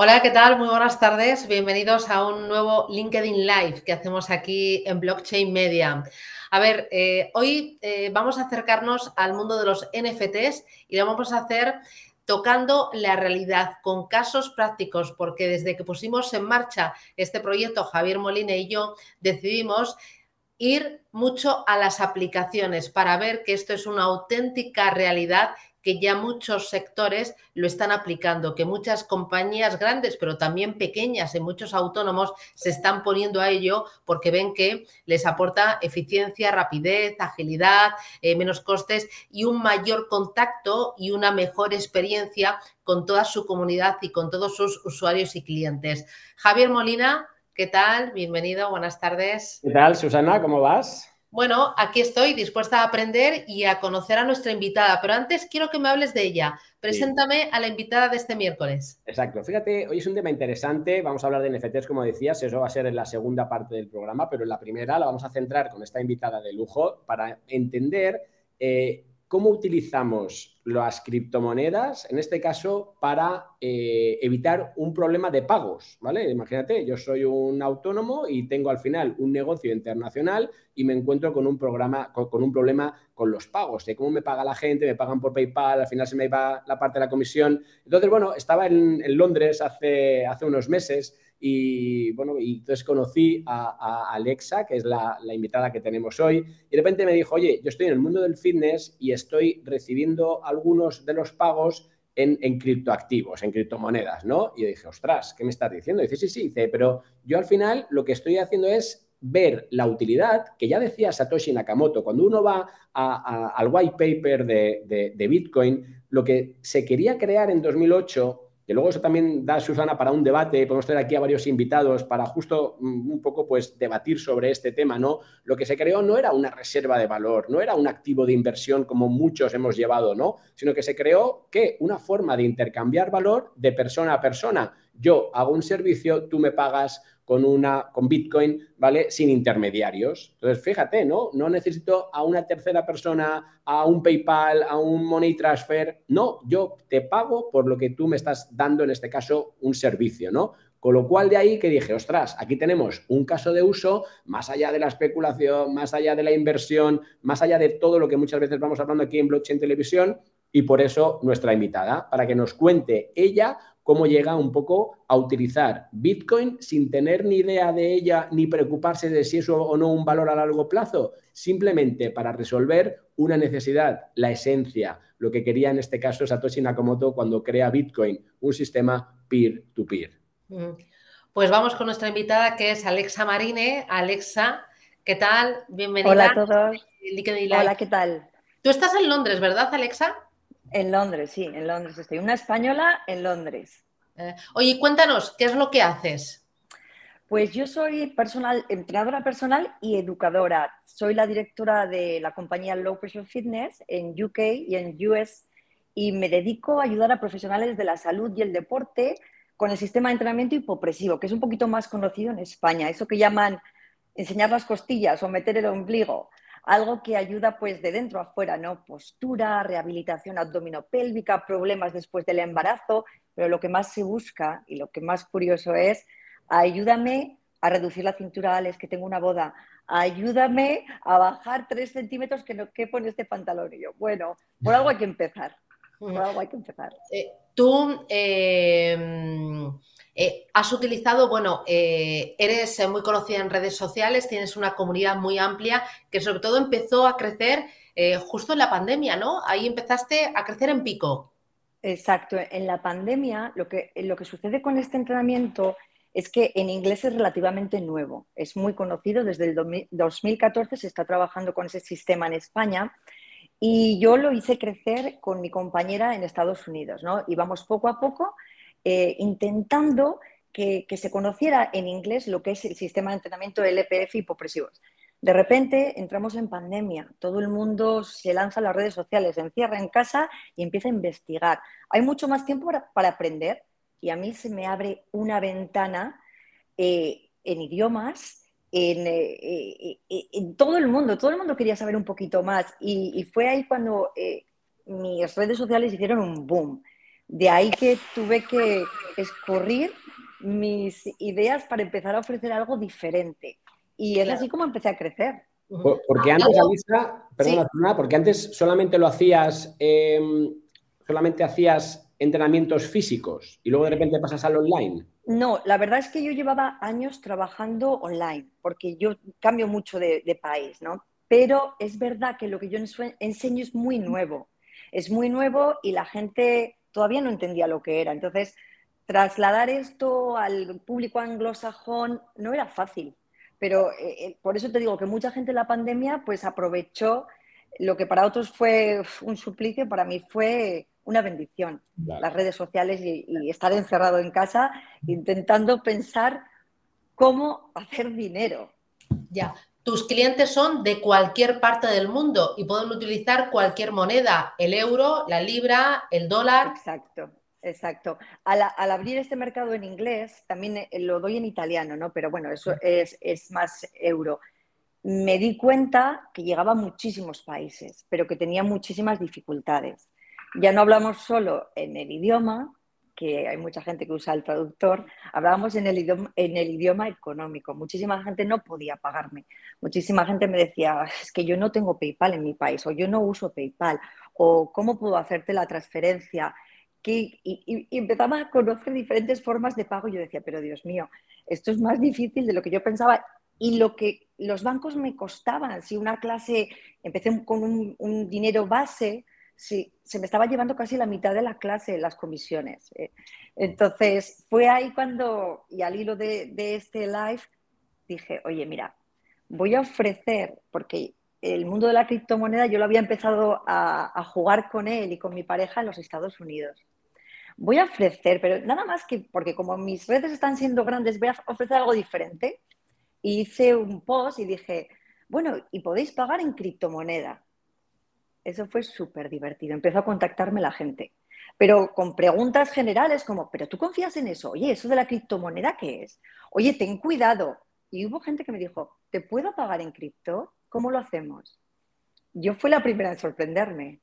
Hola, ¿qué tal? Muy buenas tardes. Bienvenidos a un nuevo LinkedIn Live que hacemos aquí en Blockchain Media. A ver, eh, hoy eh, vamos a acercarnos al mundo de los NFTs y lo vamos a hacer tocando la realidad con casos prácticos, porque desde que pusimos en marcha este proyecto, Javier Molina y yo decidimos ir mucho a las aplicaciones para ver que esto es una auténtica realidad que ya muchos sectores lo están aplicando, que muchas compañías grandes, pero también pequeñas y muchos autónomos se están poniendo a ello porque ven que les aporta eficiencia, rapidez, agilidad, eh, menos costes y un mayor contacto y una mejor experiencia con toda su comunidad y con todos sus usuarios y clientes. Javier Molina, ¿qué tal? Bienvenido, buenas tardes. ¿Qué tal, Susana? ¿Cómo vas? Bueno, aquí estoy dispuesta a aprender y a conocer a nuestra invitada, pero antes quiero que me hables de ella. Preséntame a la invitada de este miércoles. Exacto. Fíjate, hoy es un tema interesante. Vamos a hablar de NFTs, como decías. Eso va a ser en la segunda parte del programa, pero en la primera la vamos a centrar con esta invitada de lujo para entender eh, cómo utilizamos las criptomonedas, en este caso, para eh, evitar un problema de pagos, ¿vale? Imagínate, yo soy un autónomo y tengo al final un negocio internacional y me encuentro con un problema con los pagos, de cómo me paga la gente, me pagan por PayPal, al final se me va la parte de la comisión. Entonces, bueno, estaba en, Londres hace unos meses y bueno, y entonces conocí a, Alexa, que es la, invitada que tenemos hoy, y de repente me dijo, oye, yo estoy en el mundo del fitness y estoy recibiendo algunos de los pagos en, criptoactivos, en criptomonedas, ¿no? Y yo dije, ostras, ¿qué me estás diciendo? Y dice, sí, sí, dice, pero yo al final lo que estoy haciendo es ver la utilidad que ya decía Satoshi Nakamoto, cuando uno va al white paper de, de Bitcoin, lo que se quería crear en 2008 que luego eso también da, Susana, para un debate, podemos tener aquí a varios invitados para justo mm, un poco pues debatir sobre este tema, ¿no? Lo que se creó no era una reserva de valor, no era un activo de inversión como muchos hemos llevado, ¿no? Sino que se creó que una forma de intercambiar valor de persona a persona. Yo hago un servicio, tú me pagas con una con Bitcoin, ¿vale? Sin intermediarios. Entonces, fíjate, ¿no? No necesito a una tercera persona, a un PayPal, a un Money Transfer. No, yo te pago por lo que tú me estás dando, en este caso, un servicio, ¿no? Con lo cual de ahí que dije, ostras, aquí tenemos un caso de uso más allá de la especulación, más allá de la inversión, más allá de todo lo que muchas veces vamos hablando aquí en Blockchain Televisión y por eso nuestra invitada, para que nos cuente ella cómo llega un poco a utilizar Bitcoin sin tener ni idea de ella ni preocuparse de si es o no un valor a largo plazo, simplemente para resolver una necesidad, la esencia, lo que quería en este caso Satoshi Nakamoto cuando crea Bitcoin, un sistema peer-to-peer. Mm. Pues vamos con nuestra invitada que es Alexa Marine. Alexa, ¿qué tal? Bienvenida. Hola a todos. Hola, ¿qué tal? Tú estás en Londres, ¿verdad, Alexa? En Londres, sí, en Londres estoy. Una española en Londres. Eh, oye, cuéntanos, ¿qué es lo que haces? Pues yo soy personal, entrenadora personal y educadora. Soy la directora de la compañía Low Pressure Fitness en UK y en US y me dedico a ayudar a profesionales de la salud y el deporte con el sistema de entrenamiento hipopresivo, que es un poquito más conocido en España. Eso que llaman enseñar las costillas o meter el ombligo algo que ayuda pues de dentro a afuera, ¿no? Postura, rehabilitación abdominopélvica, problemas después del embarazo, pero lo que más se busca y lo que más curioso es, ayúdame a reducir la cintura, Alex, que tengo una boda, ayúdame a bajar tres centímetros que no quepo en este pantalón. Y yo, bueno, por algo hay que empezar, por algo hay que empezar. Eh, tú... Eh eh, has utilizado, bueno, eh, eres eh, muy conocida en redes sociales, tienes una comunidad muy amplia que sobre todo empezó a crecer justo en la pandemia, ¿no? Ahí empezaste a crecer en pico. Exacto, en la pandemia lo que, lo que sucede con este entrenamiento es que en inglés es relativamente nuevo, es muy conocido, desde el 2014 se está trabajando con ese sistema en España y yo lo hice crecer con mi compañera en Estados Unidos, ¿no? Y vamos poco a poco eh, intentando que, se conociera en inglés lo que es el sistema de entrenamiento LPF hipopresivos. De repente entramos en pandemia, todo el mundo se lanza a las redes sociales, se encierra en casa y empieza a investigar. Hay mucho más tiempo para, aprender y a mí se me abre una ventana eh, en idiomas, eh, en, todo el mundo, todo el mundo quería saber un poquito más y fue ahí cuando mis redes sociales hicieron un boom. De ahí que tuve que, escurrir mis ideas para empezar a ofrecer algo diferente. Y es así como empecé a crecer. Porque antes, Alisa, perdona, porque antes solamente lo hacías, em, solamente hacías entrenamientos físicos y luego de repente pasas al online. No, la verdad es que yo llevaba años trabajando online, porque yo cambio mucho de, país, ¿no? Pero es verdad que lo que yo enseño es muy nuevo. Es muy nuevo y la gente todavía no entendía lo que era. Entonces, trasladar esto al público anglosajón no era fácil. Pero eh, eh, por eso te digo que mucha gente en la pandemia pues aprovechó lo que para otros fue un suplicio, para mí fue una bendición. Las redes sociales y, estar encerrado en casa intentando pensar cómo hacer dinero. Ya, tus clientes son de cualquier parte del mundo y pueden utilizar cualquier moneda, el euro, la libra, el dólar. Exacto, exacto. Al, abrir este mercado en inglés, también eh, lo doy en italiano, ¿no? Pero bueno, eso es, es más euro. Me di cuenta que llegaba a muchísimos países, pero que tenía muchísimas dificultades. Ya no hablamos solo en el idioma, que hay mucha gente que usa el traductor, hablábamos en el, idioma, económico. Muchísima gente no podía pagarme. Muchísima gente me decía, es que yo no tengo PayPal en mi país, o yo no uso PayPal, o cómo puedo hacerte la transferencia. y, y, empezaba a conocer diferentes formas de pago. Yo decía, pero Dios mío, esto es más difícil de lo que yo pensaba. Y lo que los bancos me costaban, si una clase, empecé con un, un dinero base, sí, se me estaba llevando casi la mitad de la clase las comisiones. Eh. Entonces, fue ahí cuando, y al hilo de, este live, dije, oye, mira, voy a ofrecer, porque el mundo de la criptomoneda yo lo había empezado a, jugar con él y con mi pareja en los Estados Unidos. Voy a ofrecer, pero nada más que, porque como mis redes están siendo grandes, voy a ofrecer algo diferente. hice un post y dije, bueno, y podéis pagar en criptomoneda. Eso fue súper divertido. Empezó a contactarme la gente, pero con preguntas generales como, ¿pero tú confías en eso? Oye, ¿eso de la criptomoneda qué es? Oye, ten cuidado. Y hubo gente que me dijo, ¿te puedo pagar en cripto? ¿Cómo lo hacemos? Yo fui la primera en sorprenderme.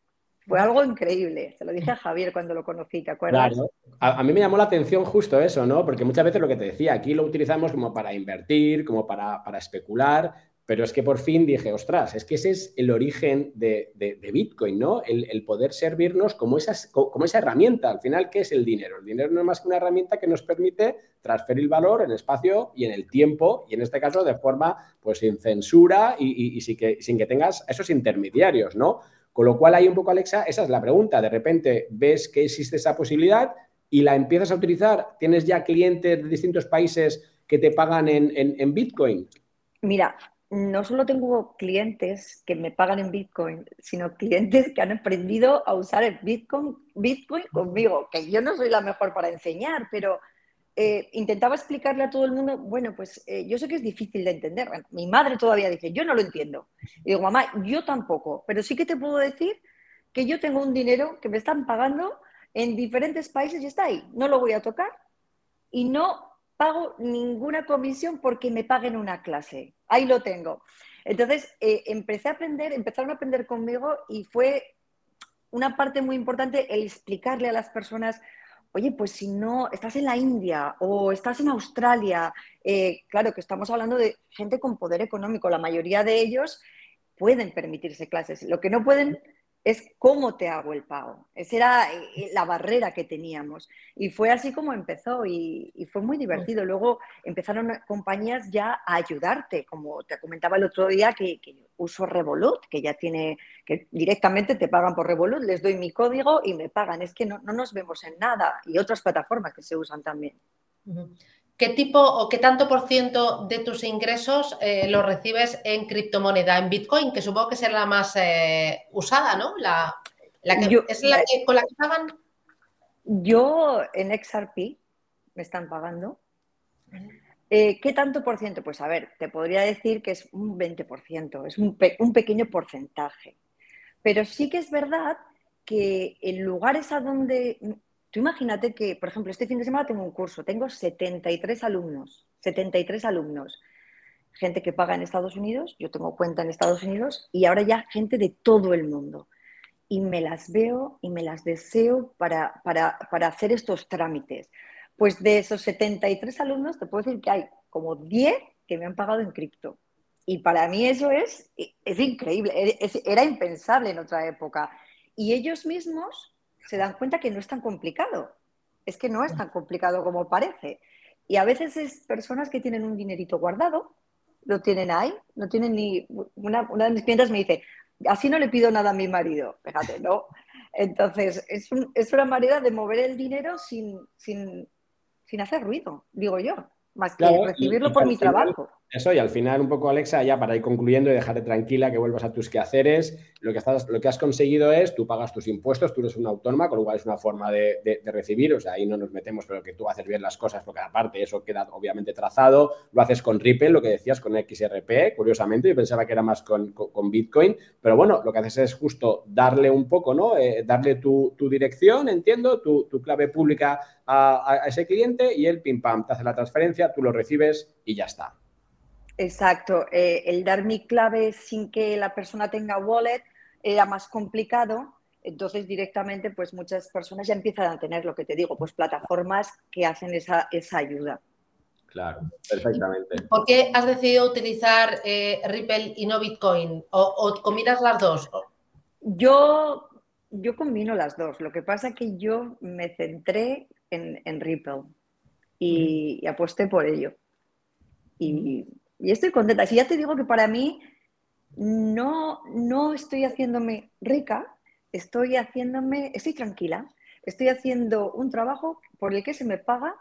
Fue algo increíble. Se lo dije a Javier cuando lo conocí, ¿te acuerdas? Claro. A, mí me llamó la atención justo eso, ¿no? Porque muchas veces lo que te decía, aquí lo utilizamos como para invertir, como para, para especular, pero es que por fin dije, ostras, es que ese es el origen de, Bitcoin, ¿no? El, poder servirnos como, esa herramienta. Al final, ¿qué es el dinero? El dinero no es más que una herramienta que nos permite transferir valor en espacio y en el tiempo, y en este caso de forma, pues, sin censura y, sin, que, tengas esos intermediarios, ¿no? Con lo cual, ahí un poco, Alexa, esa es la pregunta. De repente ves que existe esa posibilidad y la empiezas a utilizar. ¿Tienes ya clientes de distintos países que te pagan en Bitcoin? Mira, no solo tengo clientes que me pagan en Bitcoin, sino clientes que han aprendido a usar el Bitcoin, Bitcoin conmigo, que yo no soy la mejor para enseñar, pero eh, intentaba explicarle a todo el mundo, bueno, pues eh, yo sé que es difícil de entender. mi madre todavía dice, yo no lo entiendo. Y digo, mamá, yo tampoco, pero sí que te puedo decir que yo tengo un dinero que me están pagando en diferentes países y está ahí, no lo voy a tocar y no pago ninguna comisión porque me paguen una clase. Ahí lo tengo. Entonces, eh, empecé a aprender, empezaron a aprender conmigo y fue una parte muy importante el explicarle a las personas, oye, pues si no, estás en la India o estás en Australia, eh, claro que estamos hablando de gente con poder económico, la mayoría de ellos pueden permitirse clases. Lo que no pueden es cómo te hago el pago. Esa era eh, la barrera que teníamos. Y fue así como empezó y, fue muy divertido. Luego empezaron compañías ya a ayudarte, como te comentaba el otro día que, uso Revolut, que ya tiene, que directamente te pagan por Revolut, les doy mi código y me pagan. Es que no, nos vemos en nada. Y otras plataformas que se usan también. ¿Qué tipo o qué tanto por ciento de tus ingresos eh, lo recibes en criptomoneda, en Bitcoin, que supongo que será la más eh, usada, ¿no? La, que, ¿Es la que, con la que pagan? Yo en XRP me están pagando. Eh, ¿Qué tanto por ciento? Pues a ver, te podría decir que es un 20%, es un, un pequeño porcentaje. Pero sí que es verdad que en lugares a donde Tú imagínate que, por ejemplo, este fin de semana tengo un curso, tengo 73 alumnos, 73 alumnos, gente que paga en Estados Unidos, yo tengo cuenta en Estados Unidos y ahora ya gente de todo el mundo. Y me las veo y me las deseo para, para, para hacer estos trámites, Pues de esos 73 alumnos, te puedo decir que hay como 10 que me han pagado en cripto. Y para mí eso es, es increíble, era impensable en otra época. Y ellos mismos se dan cuenta que no es tan complicado. Es que no es tan complicado como parece. Y a veces es personas que tienen un dinerito guardado, lo tienen ahí, no tienen ni... Una, una de mis clientes me dice, así no le pido nada a mi marido. Fíjate, ¿no? Entonces, es, es una manera de mover el dinero sin, sin, sin hacer ruido, digo yo, más que recibirlo por mi trabajo. Eso, y al final, un poco, Alexa, ya para ir concluyendo y dejarte tranquila, que vuelvas a tus quehaceres, lo que, estás, lo que has conseguido es, tú pagas tus impuestos, tú eres una autónoma, con lo cual es una forma de, recibir, o sea, ahí no nos metemos, pero que tú haces bien las cosas, porque aparte eso queda obviamente trazado, lo haces con Ripple, lo que decías, con XRP, curiosamente, yo pensaba que era más con, Bitcoin, pero bueno, lo que haces es justo darle un poco, ¿no? Eh, darle tu, dirección, entiendo, tu, clave pública a, a ese cliente y él, pim pam, te hace la transferencia, tú lo recibes y ya está. Exacto. Eh, el dar mi clave sin que la persona tenga wallet era más complicado. Entonces, directamente, pues muchas personas ya empiezan a tener lo que te digo, pues plataformas que hacen esa, ayuda. Claro, perfectamente. ¿Por qué has decidido utilizar eh, Ripple y no Bitcoin? ¿O, combinas las dos? Yo, yo combino las dos. Lo que pasa es que yo me centré en, Ripple y, y, aposté por ello. Y y estoy contenta. Si ya te digo que para mí no, no estoy haciéndome rica, estoy haciéndome, estoy tranquila, estoy haciendo un trabajo por el que se me paga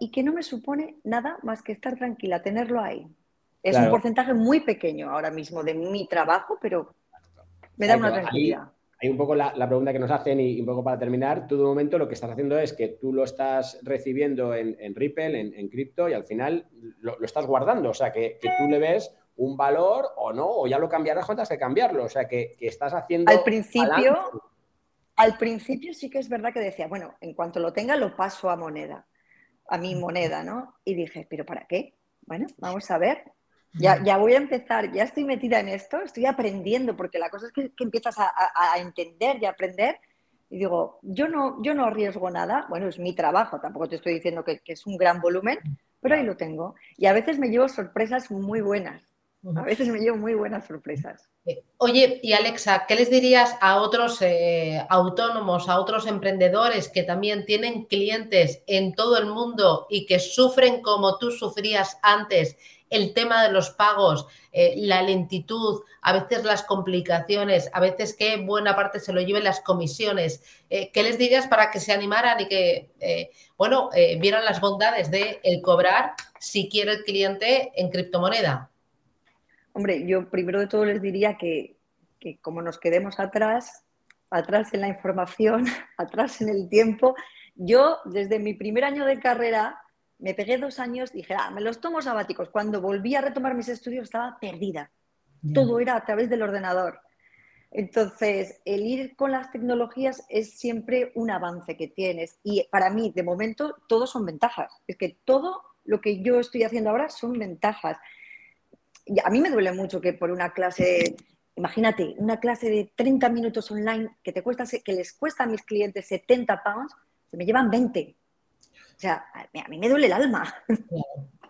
y que no me supone nada más que estar tranquila, tenerlo ahí. Es un porcentaje muy pequeño ahora mismo de mi trabajo, pero me da una tranquilidad hay un poco la, pregunta que nos hacen y, un poco para terminar, tú de momento lo que estás haciendo es que tú lo estás recibiendo en, Ripple, en, cripto y al final lo, estás guardando, o sea, que, tú le ves un valor o no, o ya lo cambiarás cuando has que cambiarlo, o sea, que, estás haciendo... Al principio, al principio sí que es verdad que decía, bueno, en cuanto lo tenga lo paso a moneda, a mi moneda, ¿no? Y dije, ¿pero para qué? Bueno, vamos a ver. Ya, voy a empezar, ya estoy metida en esto, estoy aprendiendo, porque la cosa es que, empiezas a, entender y a aprender. Y digo, yo no, yo no arriesgo nada, bueno, es mi trabajo, tampoco te estoy diciendo que, es un gran volumen, pero ahí lo tengo. Y a veces me llevo sorpresas muy buenas, a veces me llevo muy buenas sorpresas. Eh, oye, y Alexa, ¿qué les dirías a otros eh, autónomos, a otros emprendedores que también tienen clientes en todo el mundo y que sufren como tú sufrías antes el tema de los pagos, eh, la lentitud, a veces las complicaciones, a veces que buena parte se lo lleven las comisiones. Eh, ¿Qué les dirías para que se animaran y que, eh, bueno, vieran las bondades de el cobrar si quiere el cliente en criptomoneda? Hombre, yo primero de todo les diría que, que como nos quedemos atrás, atrás en la información, atrás en el tiempo, yo desde mi primer año de carrera me pegué dos años, dije, ah, me los tomo sabáticos. Cuando volví a retomar mis estudios estaba perdida. Todo era a través del ordenador. Entonces, el ir con las tecnologías es siempre un avance que tienes. Y para mí, de momento, todo son ventajas. Es que todo lo que yo estoy haciendo ahora son ventajas. Y a mí me duele mucho que por una clase, imagínate, una clase de 30 minutos online que, te cuesta, que les cuesta a mis clientes 70 pounds, se me llevan 20. O sea, a mí me duele el alma.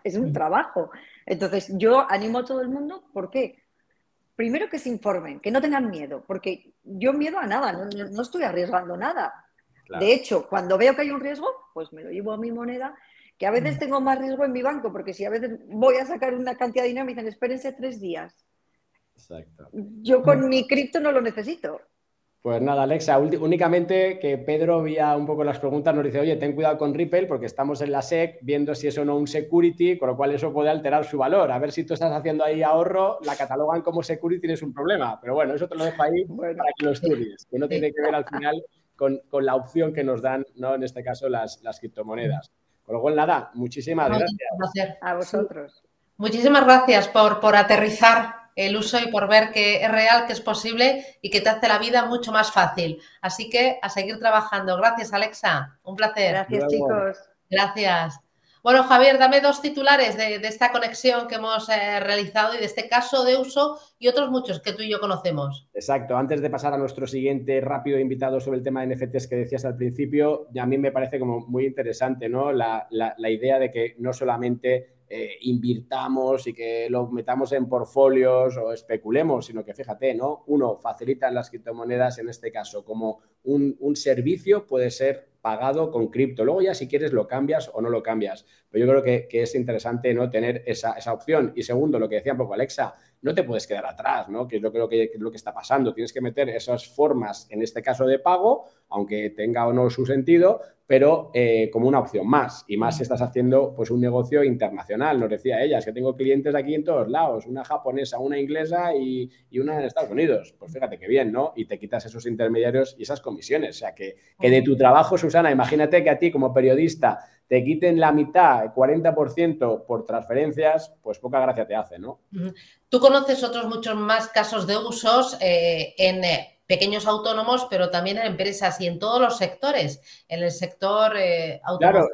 es un trabajo. Entonces, yo animo a todo el mundo, ¿por qué? Primero que se informen, que no tengan miedo, porque yo miedo a nada, no, estoy arriesgando nada. De hecho, cuando veo que hay un riesgo, pues me lo llevo a mi moneda, que a veces mm. tengo más riesgo en mi banco, porque si a veces voy a sacar una cantidad de dinero, me dicen, espérense tres días. Exacto. Yo con mi cripto no lo necesito. Pues nada, Alexa, únicamente que Pedro vía un poco las preguntas, nos dice, oye, ten cuidado con Ripple porque estamos en la SEC viendo si es o no un security, con lo cual eso puede alterar su valor. A ver si tú estás haciendo ahí ahorro, la catalogan como security, tienes un problema. Pero bueno, eso te lo dejo ahí para que lo estudies, que no tiene que ver al final con, la opción que nos dan, ¿no? en este caso, las, las criptomonedas. Con lo cual, nada, muchísimas gracias. A vosotros. Muchísimas gracias por, por aterrizar el uso y por ver que es real, que es posible y que te hace la vida mucho más fácil. Así que a seguir trabajando. Gracias, Alexa. Un placer. Gracias, chicos. Gracias. Bueno, Javier, dame dos titulares de, esta conexión que hemos eh, realizado y de este caso de uso y otros muchos que tú y yo conocemos. Exacto. Antes de pasar a nuestro siguiente rápido invitado sobre el tema de NFTs que decías al principio, a mí me parece como muy interesante ¿no? la, la idea de que no solamente eh, invirtamos y que lo metamos en portfolios o especulemos, sino que fíjate, ¿no? Uno, facilitan las criptomonedas, en este caso, como un, un servicio puede ser pagado con cripto. Luego ya si quieres lo cambias o no lo cambias. Pero yo creo que, que es interesante ¿no? tener esa, esa, opción. Y segundo, lo que decía un poco Alexa, no te puedes quedar atrás, ¿no? que yo creo que, es lo que está pasando. Tienes que meter esas formas, en este caso de pago, aunque tenga o no su sentido, pero eh, como una opción más. Y más si estás haciendo pues, un negocio internacional. Nos decía ella, es que tengo clientes aquí en todos lados, una japonesa, una inglesa y, y, una en Estados Unidos. Pues fíjate qué bien, ¿no? Y te quitas esos intermediarios y esas comisiones. O sea, que, que de tu trabajo, Susana, imagínate que a ti como periodista te quiten la mitad, 40% por transferencias, pues poca gracia te hace, ¿no? Tú conoces otros muchos más casos de usos eh, en eh, pequeños autónomos, pero también en empresas y en todos los sectores, en el sector eh, automóvil,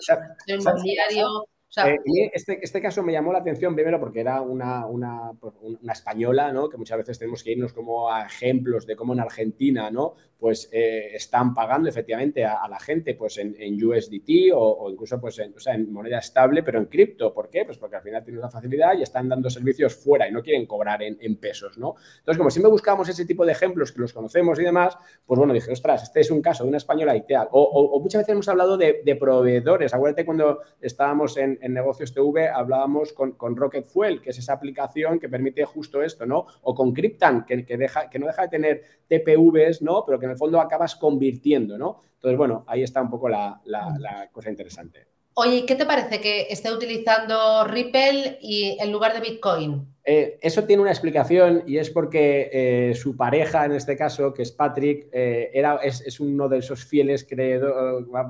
inmobiliario. Eh, este, este, caso me llamó la atención primero porque era una, una, pues, una, española, ¿no? Que muchas veces tenemos que irnos como a ejemplos de cómo en Argentina, ¿no? Pues eh, están pagando efectivamente a, la gente pues en, USDT o, incluso pues en, o sea, en, moneda estable, pero en cripto. ¿Por qué? Pues porque al final tienen la facilidad y están dando servicios fuera y no quieren cobrar en, pesos, ¿no? Entonces, como siempre buscamos ese tipo de ejemplos que los conocemos y demás, pues bueno, dije, ostras, este es un caso de una española y tal. O, muchas veces hemos hablado de, de proveedores. Acuérdate cuando estábamos en en Negocios TV hablábamos con, con, Rocket Fuel, que es esa aplicación que permite justo esto, ¿no? O con Cryptan, que, que, deja, que no deja de tener TPVs, ¿no? Pero que en el fondo acabas convirtiendo, ¿no? Entonces, bueno, ahí está un poco la, la cosa interesante. Oye, ¿qué te parece que esté utilizando Ripple y en lugar de Bitcoin? Eh, eso tiene una explicación y es porque eh, su pareja, en este caso, que es Patrick, eh, era, es, uno de esos fieles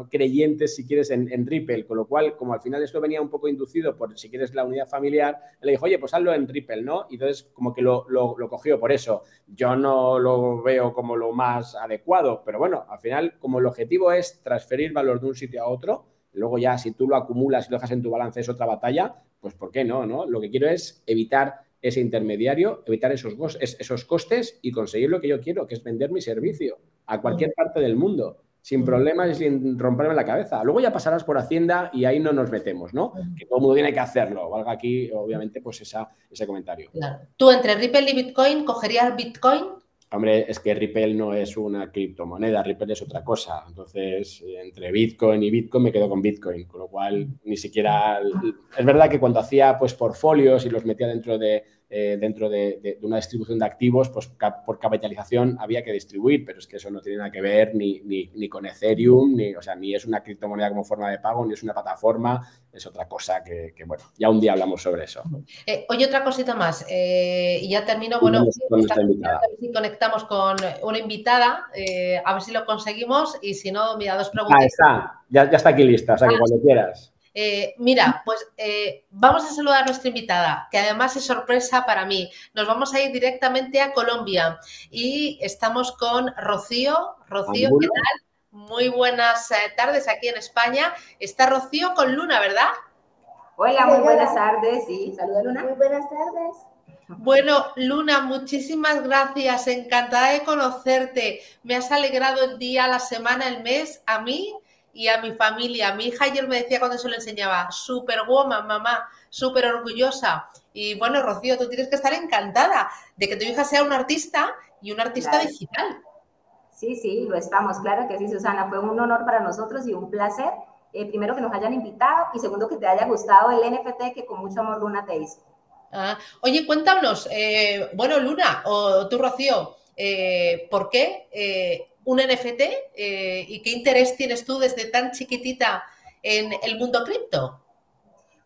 creyentes, si quieres, en, Ripple, con lo cual, como al final esto venía un poco inducido por, si quieres, la unidad familiar, le dijo, oye, pues hazlo en Ripple, ¿no? Y entonces, como que lo, cogió por eso. Yo no lo veo como lo más adecuado, pero bueno, al final, como el objetivo es transferir valor de un sitio a otro, luego ya si tú lo acumulas y lo dejas en tu balance es otra batalla, pues ¿por qué no? no? Lo que quiero es evitar ese intermediario, evitar esos, esos costes y conseguir lo que yo quiero, que es vender mi servicio a cualquier parte del mundo, sin problemas y sin romperme la cabeza. Luego ya pasarás por Hacienda y ahí no nos metemos, ¿no? Que todo el mundo tiene que hacerlo. Valga aquí, obviamente, pues esa, ese comentario. ¿Tú entre Ripple y Bitcoin cogerías Bitcoin? Hombre, es que Ripple no es una criptomoneda, Ripple es otra cosa. Entonces, entre Bitcoin y Bitcoin me quedo con Bitcoin, con lo cual ni siquiera... Es verdad que cuando hacía pues portfolios y los metía dentro de, eh, dentro de, una distribución de activos, pues por capitalización había que distribuir, pero es que eso no tiene nada que ver ni, ni, con Ethereum, ni, o sea, ni es una criptomoneda como forma de pago, ni es una plataforma, es otra cosa que, bueno, ya un día hablamos sobre eso. Eh, oye, otra cosita más, eh, y ya termino, bueno, si conectamos con una invitada, a ver si lo conseguimos, y si no, mira, dos preguntas. Ah, está, ya, ya está aquí lista, o sea que ah, cuando quieras. Eh, mira, pues eh, vamos a saludar a nuestra invitada, que además es sorpresa para mí. Nos vamos a ir directamente a Colombia y estamos con Rocío. Rocío, ¿qué tal? Muy buenas eh, tardes aquí en España. Está Rocío con Luna, ¿verdad? Hola, muy buenas tardes. Sí, saluda Luna. Muy buenas tardes. Bueno, Luna, muchísimas gracias. Encantada de conocerte. Me has alegrado el día, la semana, el mes. A mí y a mi familia. Mi hija ayer me decía cuando se lo enseñaba, súper woman, mamá, súper orgullosa. Y bueno, Rocío, tú tienes que estar encantada de que tu hija sea una artista y una artista digital. Sí, sí, lo estamos, claro que sí, Susana. Fue un honor para nosotros y un placer. Eh, primero que nos hayan invitado y segundo que te haya gustado el NFT que con mucho amor Luna te hizo. Ah, oye, cuéntanos, eh, bueno, Luna o tú, Rocío, eh, ¿por qué un NFT eh, y qué interés tienes tú desde tan chiquitita en el mundo cripto?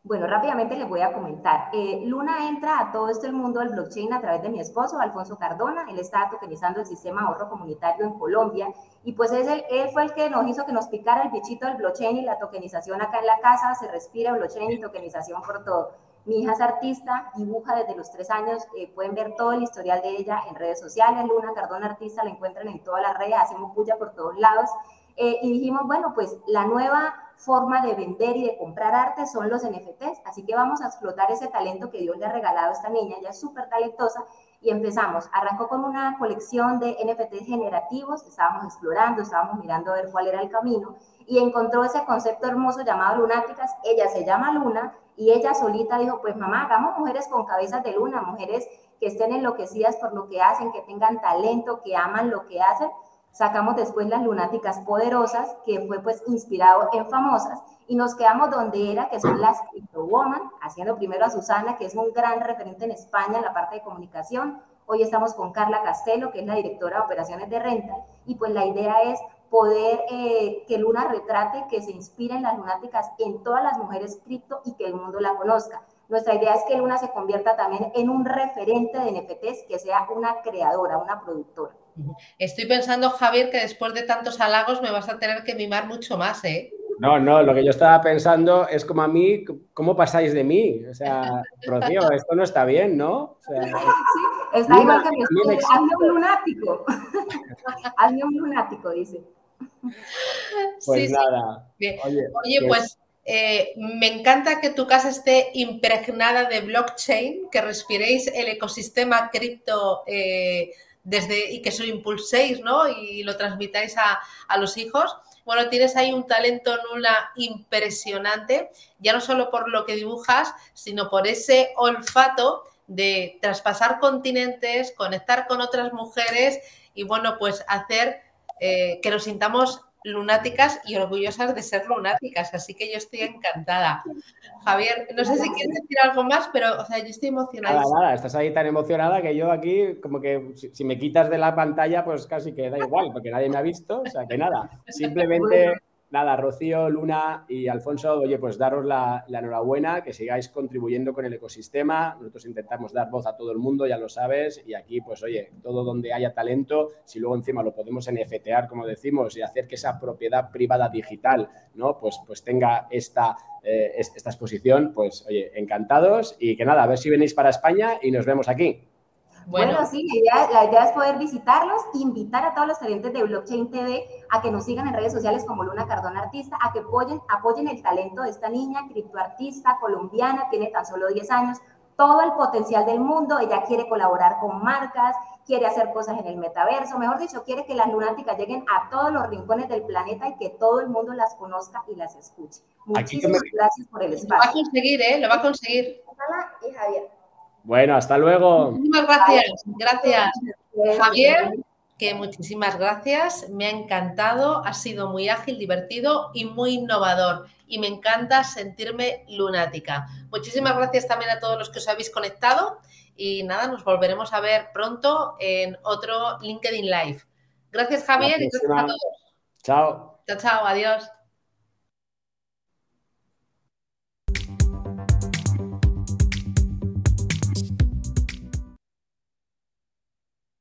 Bueno, rápidamente les voy a comentar. Eh, Luna entra a todo este mundo del blockchain a través de mi esposo, Alfonso Cardona. Él está tokenizando el sistema ahorro comunitario en Colombia. Y pues es él fue el que nos hizo que nos picara el bichito del blockchain y la tokenización acá en la casa. Se respira blockchain y tokenización por todo. Mi hija es artista, dibuja desde los tres años, eh, pueden ver todo el historial de ella en redes sociales, Luna Cardona Artista, la encuentran en todas las redes, hacemos puya por todos lados. Eh, y dijimos, bueno, pues la nueva forma de vender y de comprar arte son los NFTs. Así que vamos a explotar ese talento que Dios le ha regalado a esta niña, ella es súper talentosa. Y empezamos, arrancó con una colección de NFTs generativos, estábamos explorando, estábamos mirando a ver cuál era el camino y encontró ese concepto hermoso llamado lunáticas. Ella se llama Luna y ella solita dijo, pues mamá, hagamos mujeres con cabezas de luna, mujeres que estén enloquecidas por lo que hacen, que tengan talento, que aman lo que hacen Sacamos después las lunáticas poderosas, que fue pues inspirado en famosas, y nos quedamos donde era, que son las Crypto Woman, haciendo primero a Susana, que es un gran referente en España en la parte de comunicación. Hoy estamos con Carla Castelo, que es la directora de operaciones de renta, y pues la idea es poder eh, que Luna retrate, que se inspire en las lunáticas en todas las mujeres cripto y que el mundo la conozca. Nuestra idea es que Luna se convierta también en un referente de NFTs, que sea una creadora, una productora. Estoy pensando, Javier, que después de tantos halagos me vas a tener que mimar mucho más, ¿eh? No, no, lo que yo estaba pensando es como a mí, ¿cómo pasáis de mí? O sea, Rocío, esto no está bien, ¿no? sí, está igual que mi Hazme un lunático. Hazme un lunático, dice. Pues nada. Oye, pues eh, me encanta que tu casa esté impregnada de blockchain, que respiréis el ecosistema cripto eh, desde, y que lo impulséis ¿no? y lo transmitáis a, los hijos. Bueno, tienes ahí un talento nula impresionante, ya no solo por lo que dibujas, sino por ese olfato de traspasar continentes, conectar con otras mujeres y bueno, pues hacer eh, que nos sintamos lunáticas y orgullosas de ser lunáticas, así que yo estoy encantada. Javier, no sé si quieres decir algo más, pero o sea, yo estoy emocionada. Nada, nada, estás ahí tan emocionada que yo aquí, como que si, me quitas de la pantalla, pues casi que da igual, porque nadie me ha visto, o sea que nada, simplemente nada, Rocío, Luna y Alfonso, oye, pues daros la, enhorabuena, que sigáis contribuyendo con el ecosistema. Nosotros intentamos dar voz a todo el mundo, ya lo sabes, y aquí, pues oye, todo donde haya talento, si luego encima lo podemos NFTear, como decimos, y hacer que esa propiedad privada digital, ¿no? Pues, pues tenga esta, eh, esta exposición, pues oye, encantados y que nada, a ver si venís para España y nos vemos aquí. Bueno, sí, la idea, es poder visitarlos, invitar a todos los clientes de Blockchain TV a que nos sigan en redes sociales como Luna Cardona Artista, a que apoyen, apoyen el talento de esta niña, criptoartista colombiana, tiene tan solo 10 años, todo el potencial del mundo, ella quiere colaborar con marcas, quiere hacer cosas en el metaverso, mejor dicho, quiere que las lunáticas lleguen a todos los rincones del planeta y que todo el mundo las conozca y las escuche. Muchísimas gracias por el espacio. Lo va a conseguir, ¿eh? Lo va a conseguir. Y Javier. Bueno, hasta luego. Muchísimas gracias. Gracias, Javier. Que muchísimas gracias. Me ha encantado. Ha sido muy ágil, divertido y muy innovador. Y me encanta sentirme lunática. Muchísimas gracias también a todos los que os habéis conectado. Y nada, nos volveremos a ver pronto en otro LinkedIn Live. Gracias, Javier, y gracias a todos. Chao. Chao, chao. Adiós.